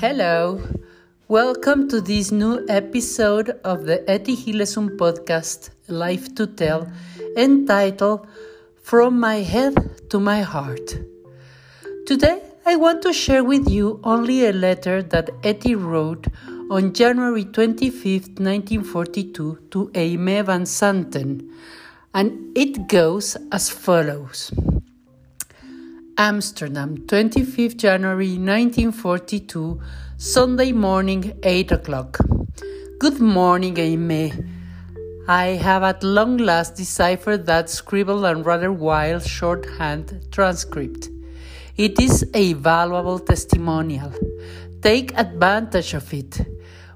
Hello, welcome to this new episode of the Etty Hillesum podcast, Life to Tell, entitled From My Head to My Heart. Today, I want to share with you only a letter that Eti wrote on January 25, 1942, to Aimé van Santen, and it goes as follows. Amsterdam, 25th January 1942, Sunday morning, 8 o'clock. Good morning, Aimé. I have at long last deciphered that scribbled and rather wild shorthand transcript. It is a valuable testimonial. Take advantage of it.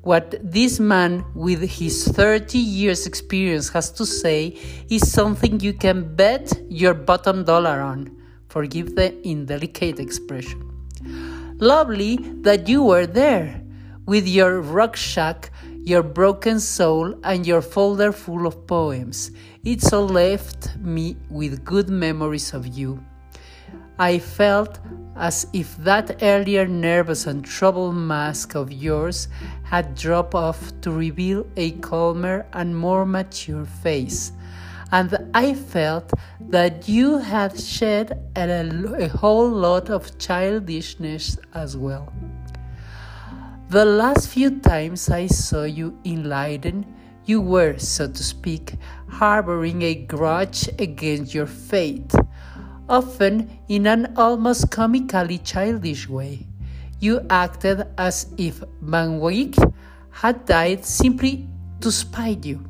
What this man with his 30 years experience has to say is something you can bet your bottom dollar on forgive the indelicate expression. Lovely that you were there, with your rucksack, your broken soul, and your folder full of poems. It all left me with good memories of you. I felt as if that earlier nervous and troubled mask of yours had dropped off to reveal a calmer and more mature face and I felt that you had shed a, a, whole lot of childishness as well. The last few times I saw you in Leiden, you were, so to speak, harboring a grudge against your fate, often in an almost comically childish way. You acted as if Van Wyck had died simply to spite you,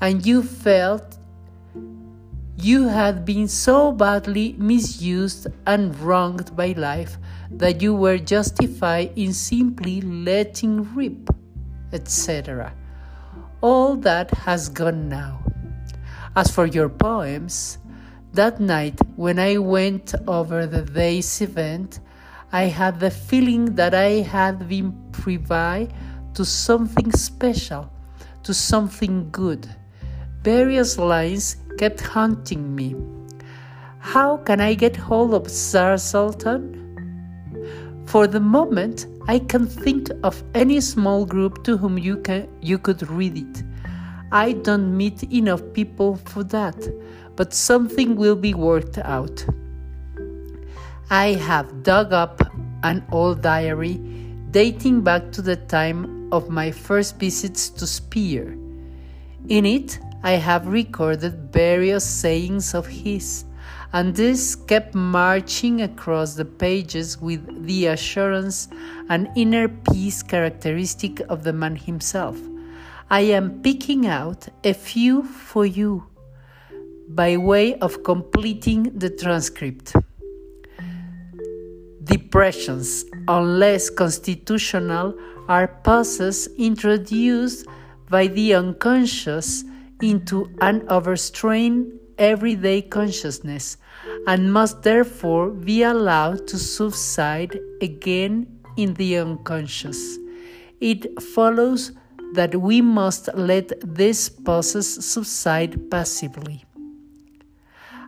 and you felt you had been so badly misused and wronged by life that you were justified in simply letting rip, etc. All that has gone now. As for your poems, that night when I went over the day's event, I had the feeling that I had been privy to something special, to something good. Various lines kept haunting me. How can I get hold of Tsar Sultan? For the moment, I can think of any small group to whom you can you could read it. I don't meet enough people for that, but something will be worked out. I have dug up an old diary dating back to the time of my first visits to Spier. In it, I have recorded various sayings of his, and this kept marching across the pages with the assurance and inner peace characteristic of the man himself. I am picking out a few for you by way of completing the transcript. Depressions, unless constitutional, are pauses introduced by the unconscious into an overstrained everyday consciousness and must therefore be allowed to subside again in the unconscious. It follows that we must let this process subside passively.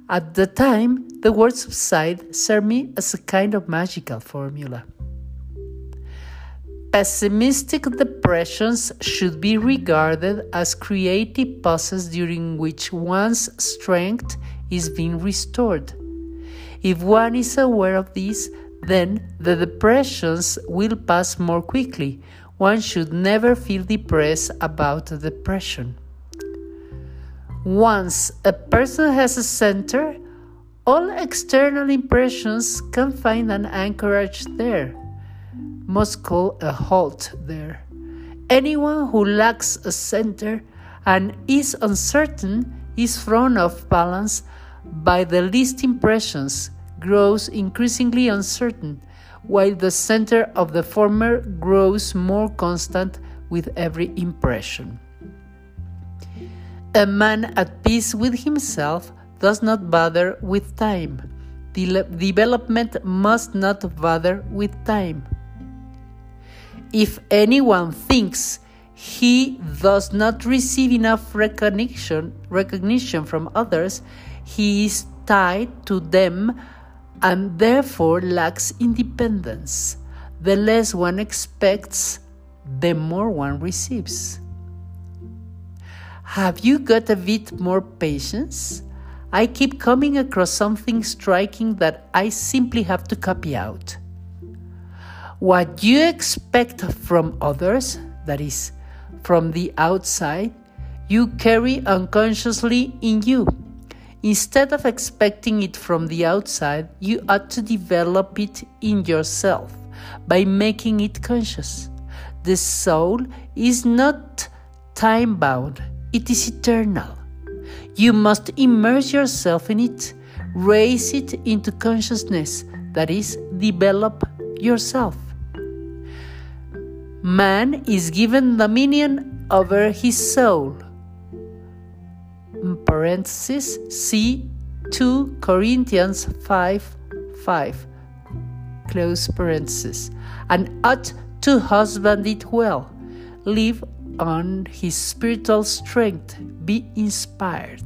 At the time, the word subside served me as a kind of magical formula. Pessimistic depressions should be regarded as creative pauses during which one's strength is being restored. If one is aware of this, then the depressions will pass more quickly. One should never feel depressed about a depression. Once a person has a center, all external impressions can find an anchorage there must call a halt there. Anyone who lacks a center and is uncertain is thrown off balance by the least impressions, grows increasingly uncertain, while the center of the former grows more constant with every impression. A man at peace with himself does not bother with time. De- development must not bother with time. If anyone thinks he does not receive enough recognition, recognition from others, he is tied to them and therefore lacks independence. the less one expects, the more one receives. Have you got a bit more patience? I keep coming across something striking that I simply have to copy out. What you expect from others, that is, from the outside, you carry unconsciously in you. Instead of expecting it from the outside, you ought to develop it in yourself by making it conscious. The soul is not time bound, it is eternal. You must immerse yourself in it, raise it into consciousness, that is, develop yourself. Man is given dominion over his soul. Parenthesis, see 2 Corinthians 5 5. Close parenthesis. And ought to husband it well. Live on his spiritual strength, be inspired.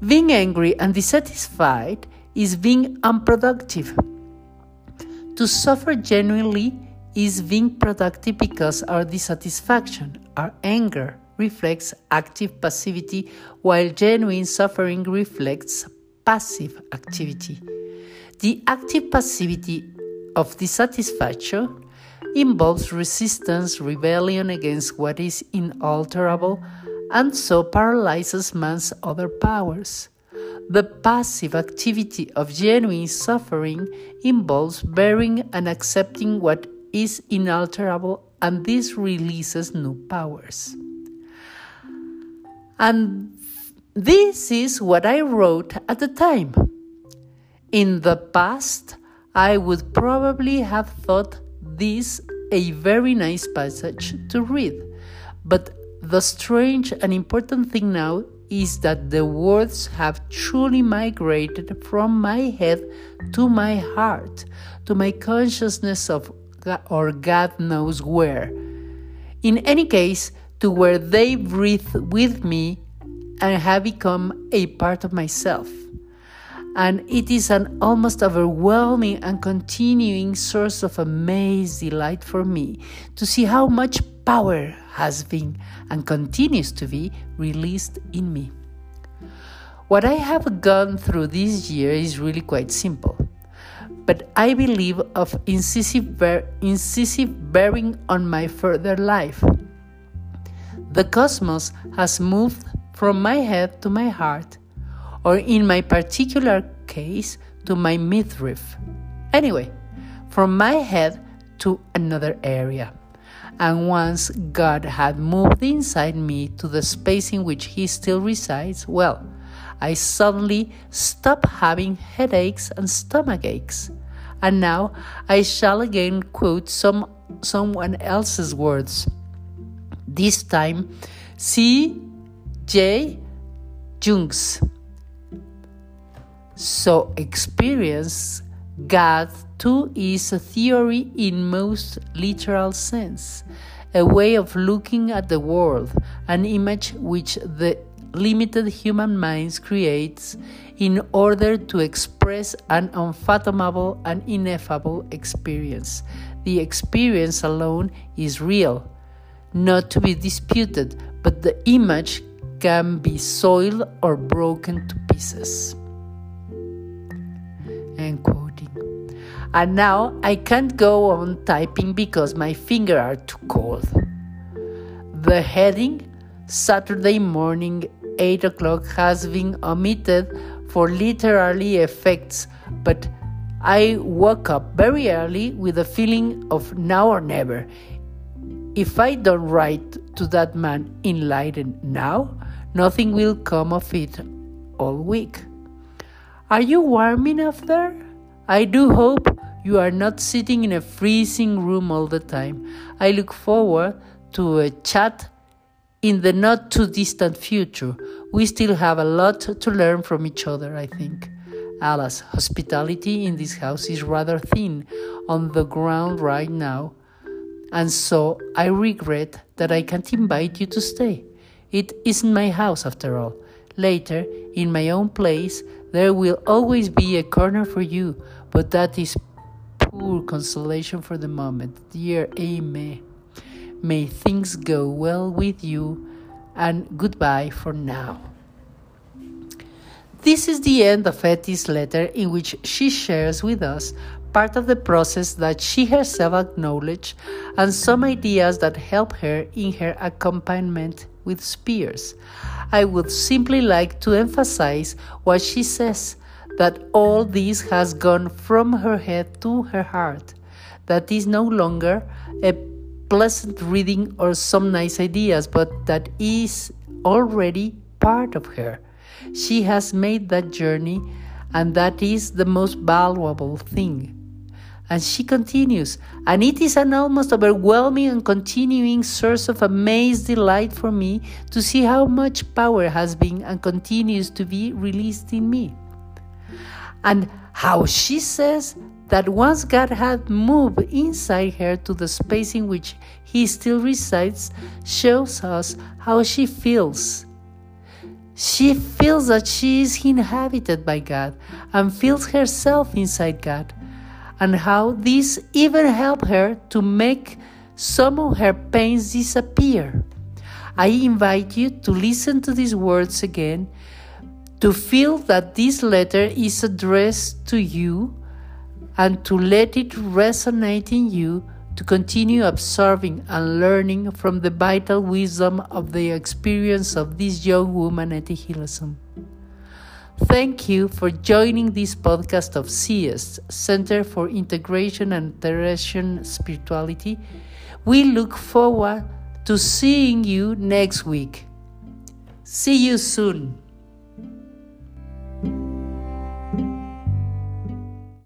Being angry and dissatisfied is being unproductive. To suffer genuinely is being productive because our dissatisfaction, our anger, reflects active passivity, while genuine suffering reflects passive activity. The active passivity of dissatisfaction involves resistance, rebellion against what is inalterable, and so paralyzes man's other powers. The passive activity of genuine suffering involves bearing and accepting what is inalterable, and this releases new powers. And this is what I wrote at the time. In the past, I would probably have thought this a very nice passage to read. But the strange and important thing now is that the words have truly migrated from my head to my heart, to my consciousness of or God knows where. In any case, to where they breathe with me and have become a part of myself and it is an almost overwhelming and continuing source of amazed delight for me to see how much power has been and continues to be released in me. What I have gone through this year is really quite simple, but I believe of incisive, bear, incisive bearing on my further life. The cosmos has moved from my head to my heart or in my particular case, to my midriff. Anyway, from my head to another area. And once God had moved inside me to the space in which He still resides, well, I suddenly stopped having headaches and stomach aches. And now I shall again quote some someone else's words. This time, C. J. Jungs so, experience God too is a theory in most literal sense, a way of looking at the world, an image which the limited human minds creates in order to express an unfathomable and ineffable experience. The experience alone is real, not to be disputed, but the image can be soiled or broken to pieces. End quoting. And now I can't go on typing because my fingers are too cold. The heading Saturday morning 8 o'clock has been omitted for literary effects, but I woke up very early with a feeling of now or never. If I don't write to that man enlightened now, nothing will come of it all week. Are you warm enough there? I do hope you are not sitting in a freezing room all the time. I look forward to a chat in the not too distant future. We still have a lot to learn from each other, I think. Alas, hospitality in this house is rather thin on the ground right now, and so I regret that I can't invite you to stay. It isn't my house after all. Later, in my own place, there will always be a corner for you, but that is poor consolation for the moment. Dear Aimé, may things go well with you, and goodbye for now. This is the end of Etty's letter, in which she shares with us part of the process that she herself acknowledged and some ideas that help her in her accompaniment with Spier's. I would simply like to emphasize what she says that all this has gone from her head to her heart, that is no longer a pleasant reading or some nice ideas, but that is already part of her. She has made that journey, and that is the most valuable thing. And she continues, and it is an almost overwhelming and continuing source of amazed delight for me to see how much power has been and continues to be released in me. And how she says that once God had moved inside her to the space in which He still resides shows us how she feels. She feels that she is inhabited by God and feels herself inside God, and how this even helped her to make some of her pains disappear. I invite you to listen to these words again, to feel that this letter is addressed to you and to let it resonate in you to continue absorbing and learning from the vital wisdom of the experience of this young woman Etty Hillesum. Thank you for joining this podcast of CIEST, Center for Integration and Tertiary Spirituality. We look forward to seeing you next week. See you soon.